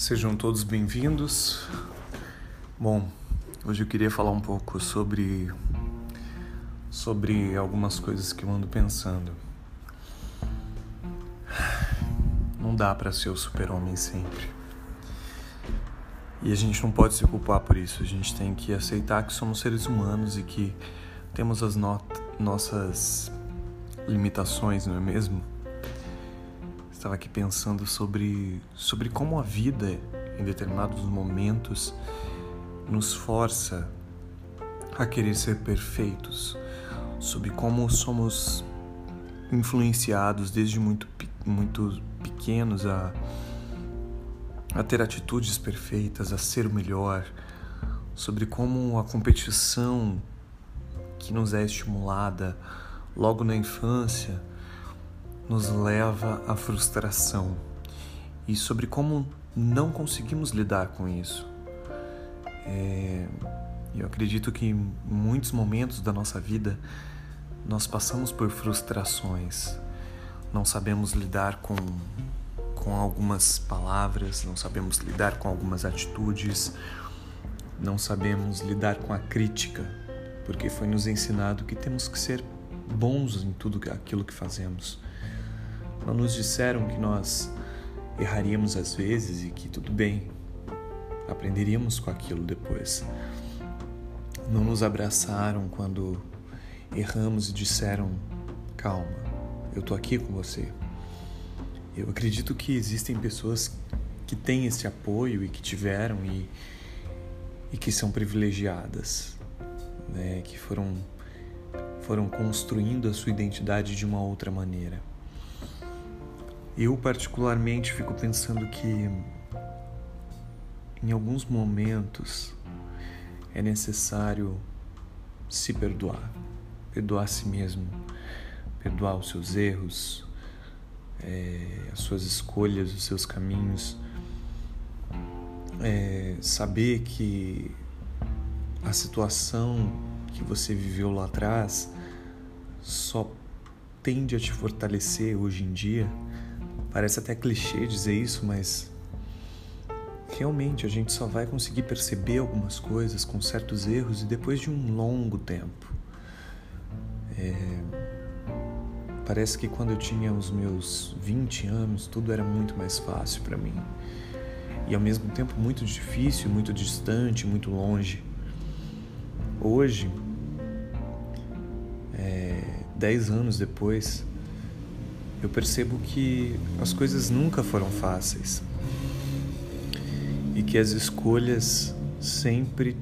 Sejam todos bem-vindos. Bom, hoje eu queria falar um pouco sobre sobre algumas coisas que eu ando pensando. Não dá para ser o super-homem sempre. E a gente não pode se culpar por isso. A gente tem que aceitar que somos seres humanos e que temos as no nossas limitações, não é mesmo? Estava aqui pensando sobre, sobre como a vida, em determinados momentos, nos força a querer ser perfeitos, sobre como somos influenciados desde muito, muito pequenos a, a ter atitudes perfeitas, a ser o melhor, sobre como a competição que nos é estimulada logo na infância nos leva à frustração e sobre como não conseguimos lidar com isso. É, eu acredito que em muitos momentos da nossa vida nós passamos por frustrações, não sabemos lidar com, com algumas palavras, não sabemos lidar com algumas atitudes, não sabemos lidar com a crítica, porque foi nos ensinado que temos que ser bons em tudo aquilo que fazemos. Não nos disseram que nós erraríamos às vezes e que tudo bem, aprenderíamos com aquilo depois. Não nos abraçaram quando erramos e disseram: calma, eu tô aqui com você. Eu acredito que existem pessoas que têm esse apoio e que tiveram e, e que são privilegiadas, né? que foram, foram construindo a sua identidade de uma outra maneira. Eu, particularmente, fico pensando que em alguns momentos é necessário se perdoar, perdoar a si mesmo, perdoar os seus erros, é, as suas escolhas, os seus caminhos, é, saber que a situação que você viveu lá atrás só tende a te fortalecer hoje em dia Parece até clichê dizer isso, mas realmente a gente só vai conseguir perceber algumas coisas com certos erros e depois de um longo tempo. É... Parece que quando eu tinha os meus 20 anos, tudo era muito mais fácil para mim. E ao mesmo tempo muito difícil, muito distante, muito longe. Hoje, é, dez anos depois, eu percebo que as coisas nunca foram fáceis e que as escolhas sempre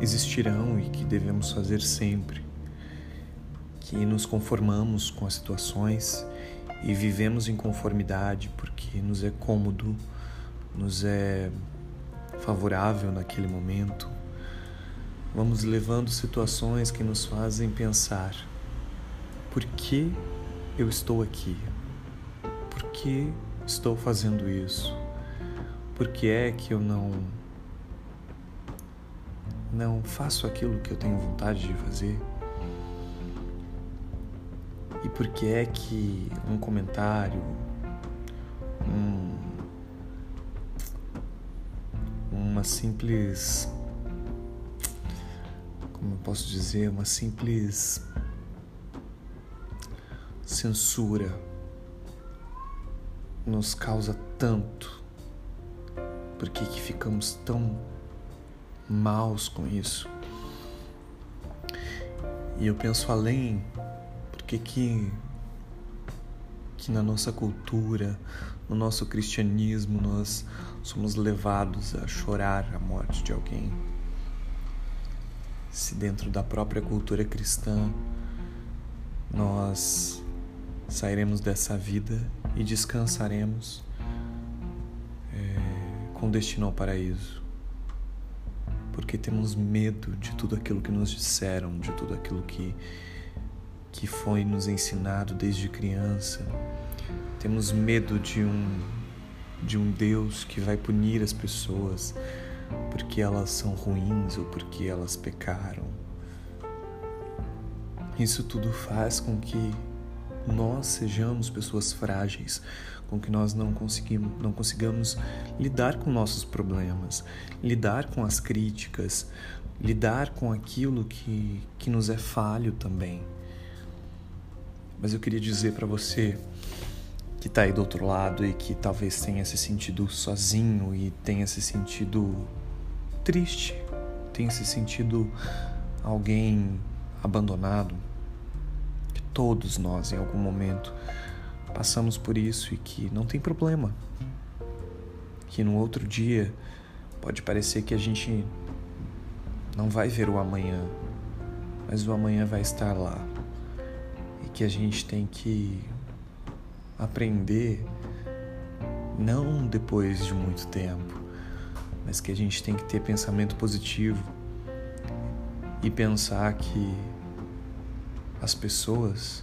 existirão e que devemos fazer sempre. Que nos conformamos com as situações e vivemos em conformidade porque nos é cômodo, nos é favorável naquele momento. Vamos levando situações que nos fazem pensar: por que eu estou aqui? Que estou fazendo isso? Por que é que eu não não faço aquilo que eu tenho vontade de fazer? E por que é que um comentário, um, uma simples, como eu posso dizer, uma simples censura nos causa tanto? Por que, que ficamos tão maus com isso? E eu penso além, por que que, que na nossa cultura, no nosso cristianismo, nós somos levados a chorar a morte de alguém? Se dentro da própria cultura cristã nós sairemos dessa vida e descansaremos é, com destino ao paraíso. Porque temos medo de tudo aquilo que nos disseram, de tudo aquilo que, que foi nos ensinado desde criança. Temos medo de um, de um Deus que vai punir as pessoas porque elas são ruins ou porque elas pecaram. Isso tudo faz com que nós sejamos pessoas frágeis, com que nós não conseguimos, não consigamos lidar com nossos problemas, lidar com as críticas, lidar com aquilo que, que nos é falho também. Mas eu queria dizer para você que está aí do outro lado e que talvez tenha se sentido sozinho e tenha se sentido triste, tenha se sentido alguém abandonado, todos nós em algum momento passamos por isso e que não tem problema. Que no outro dia pode parecer que a gente não vai ver o amanhã, mas o amanhã vai estar lá. E que a gente tem que aprender não depois de muito tempo, mas que a gente tem que ter pensamento positivo e pensar que as pessoas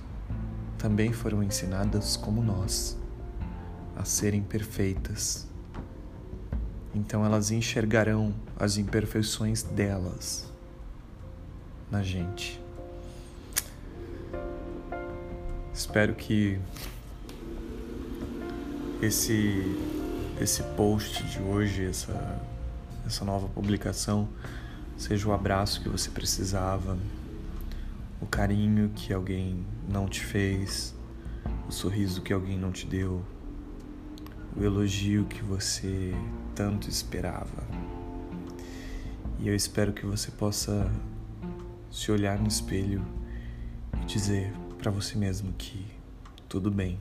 também foram ensinadas como nós a serem perfeitas. Então elas enxergarão as imperfeições delas na gente. Espero que esse esse post de hoje, essa essa nova publicação seja o abraço que você precisava o carinho que alguém não te fez, o sorriso que alguém não te deu, o elogio que você tanto esperava. E eu espero que você possa se olhar no espelho e dizer para você mesmo que tudo bem.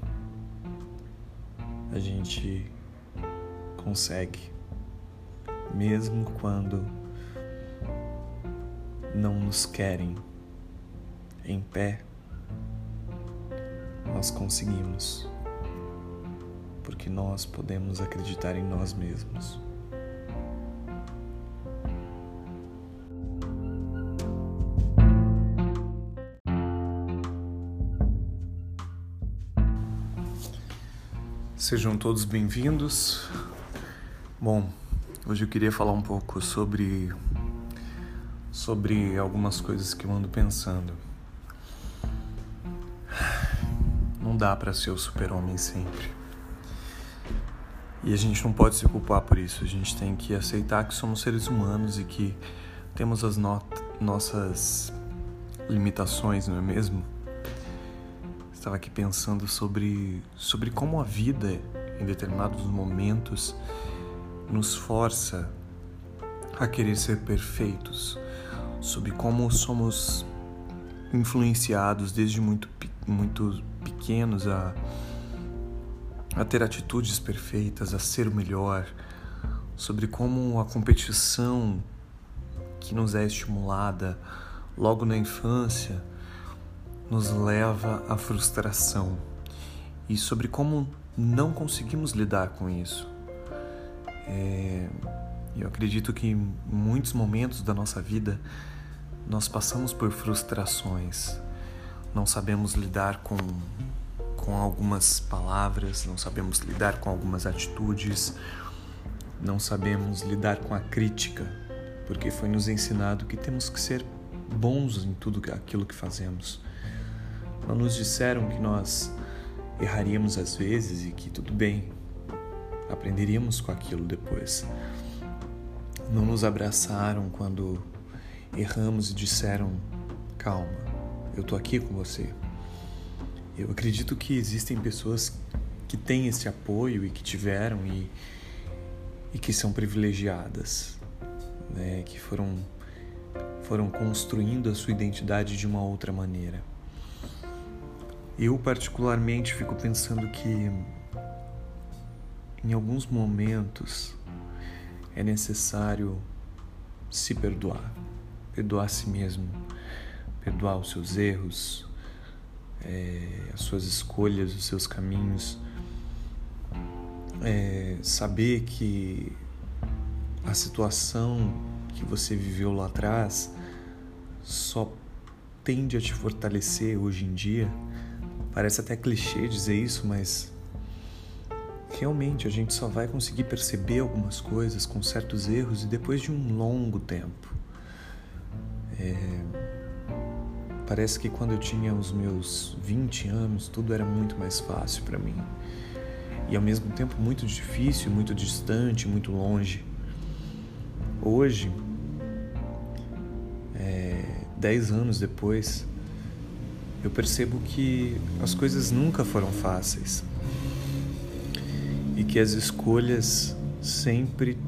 A gente consegue, mesmo quando não nos querem em pé, nós conseguimos, porque nós podemos acreditar em nós mesmos. Sejam todos bem-vindos. Bom, hoje eu queria falar um pouco sobre sobre algumas coisas que eu ando pensando. Dá para ser o super-homem sempre. E a gente não pode se culpar por isso. A gente tem que aceitar que somos seres humanos e que temos as no nossas limitações, não é mesmo? Estava aqui pensando sobre, sobre como a vida, em determinados momentos, nos força a querer ser perfeitos, sobre como somos influenciados desde muito, muito pequenos a, a ter atitudes perfeitas, a ser o melhor, sobre como a competição que nos é estimulada logo na infância nos leva à frustração e sobre como não conseguimos lidar com isso. É, eu acredito que em muitos momentos da nossa vida nós passamos por frustrações, não sabemos lidar com, com algumas palavras, não sabemos lidar com algumas atitudes, não sabemos lidar com a crítica, porque foi nos ensinado que temos que ser bons em tudo aquilo que fazemos. Não nos disseram que nós erraríamos às vezes e que tudo bem, aprenderíamos com aquilo depois. Não nos abraçaram quando erramos e disseram: calma, eu tô aqui com você. Eu acredito que existem pessoas que têm esse apoio e que tiveram e, e que são privilegiadas, né? que foram, foram construindo a sua identidade de uma outra maneira. Eu, particularmente, fico pensando que em alguns momentos é necessário se perdoar, perdoar a si mesmo, perdoar os seus erros, é, as suas escolhas, os seus caminhos, é, saber que a situação que você viveu lá atrás só tende a te fortalecer hoje em dia. Parece até clichê dizer isso, mas realmente a gente só vai conseguir perceber algumas coisas com certos erros e depois de um longo tempo. Parece que quando eu tinha os meus 20 anos, tudo era muito mais fácil para mim. E ao mesmo tempo muito difícil, muito distante, muito longe. Hoje, é, dez anos depois, eu percebo que as coisas nunca foram fáceis e que as escolhas sempre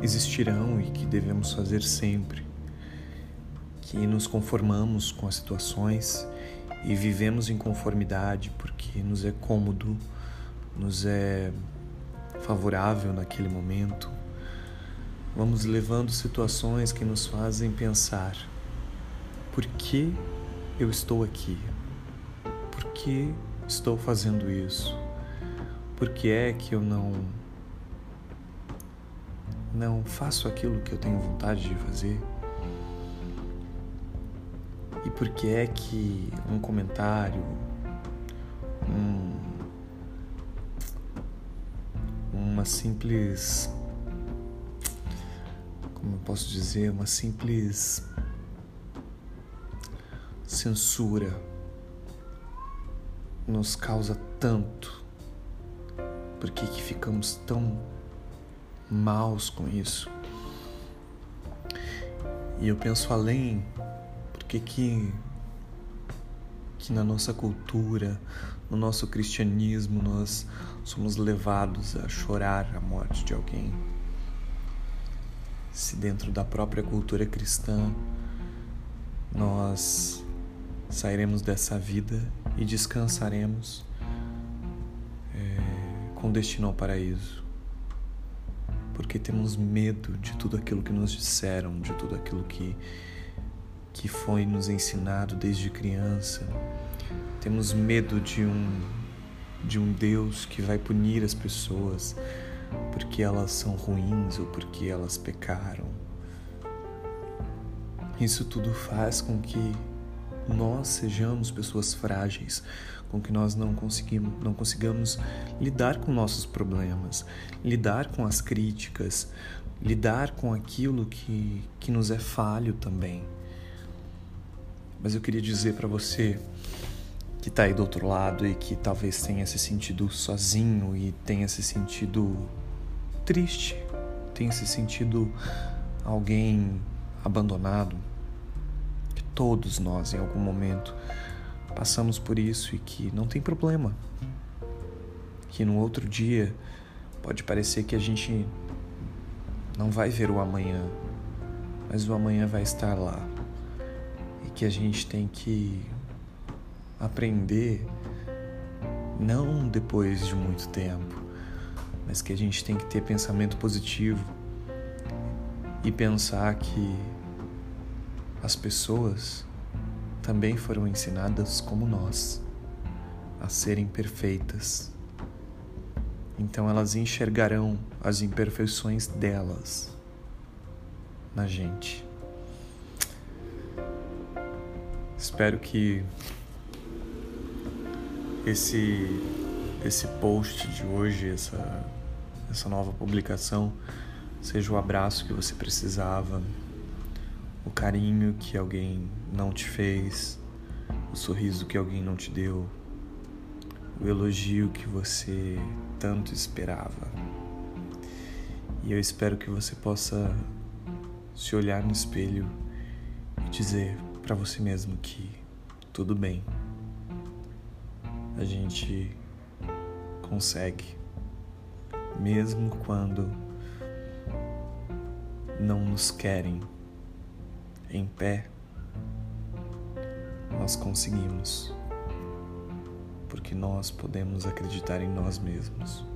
existirão e que devemos fazer sempre que nos conformamos com as situações e vivemos em conformidade porque nos é cômodo, nos é favorável naquele momento. Vamos levando situações que nos fazem pensar: por que eu estou aqui? Por que estou fazendo isso? Por que é que eu não não faço aquilo que eu tenho vontade de fazer? E por que é que um comentário, um, uma simples. Como eu posso dizer? Uma simples censura nos causa tanto? Por que, que ficamos tão maus com isso? E eu penso além que que que na nossa cultura, no nosso cristianismo, nós somos levados a chorar a morte de alguém. Se dentro da própria cultura cristã nós sairemos dessa vida e descansaremos é, com destino ao paraíso. Porque temos medo de tudo aquilo que nos disseram, de tudo aquilo que que foi nos ensinado desde criança. Temos medo de um de um Deus que vai punir as pessoas porque elas são ruins ou porque elas pecaram. Isso tudo faz com que nós sejamos pessoas frágeis, com que nós não conseguimos, não consigamos lidar com nossos problemas, lidar com as críticas, lidar com aquilo que, que nos é falho também. Mas eu queria dizer para você que está aí do outro lado e que talvez tenha se sentido sozinho e tenha se sentido triste, tenha se sentido alguém abandonado, que todos nós em algum momento passamos por isso e que não tem problema. Que no outro dia pode parecer que a gente não vai ver o amanhã, mas o amanhã vai estar lá que a gente tem que aprender não depois de muito tempo, mas que a gente tem que ter pensamento positivo e pensar que as pessoas também foram ensinadas como nós a serem perfeitas. Então elas enxergarão as imperfeições delas na gente. Espero que esse esse post de hoje, essa essa nova publicação seja o abraço que você precisava, o carinho que alguém não te fez, o sorriso que alguém não te deu, o elogio que você tanto esperava. E eu espero que você possa se olhar no espelho e dizer: para você mesmo que tudo bem. A gente consegue, mesmo quando não nos querem em pé, nós conseguimos, porque nós podemos acreditar em nós mesmos.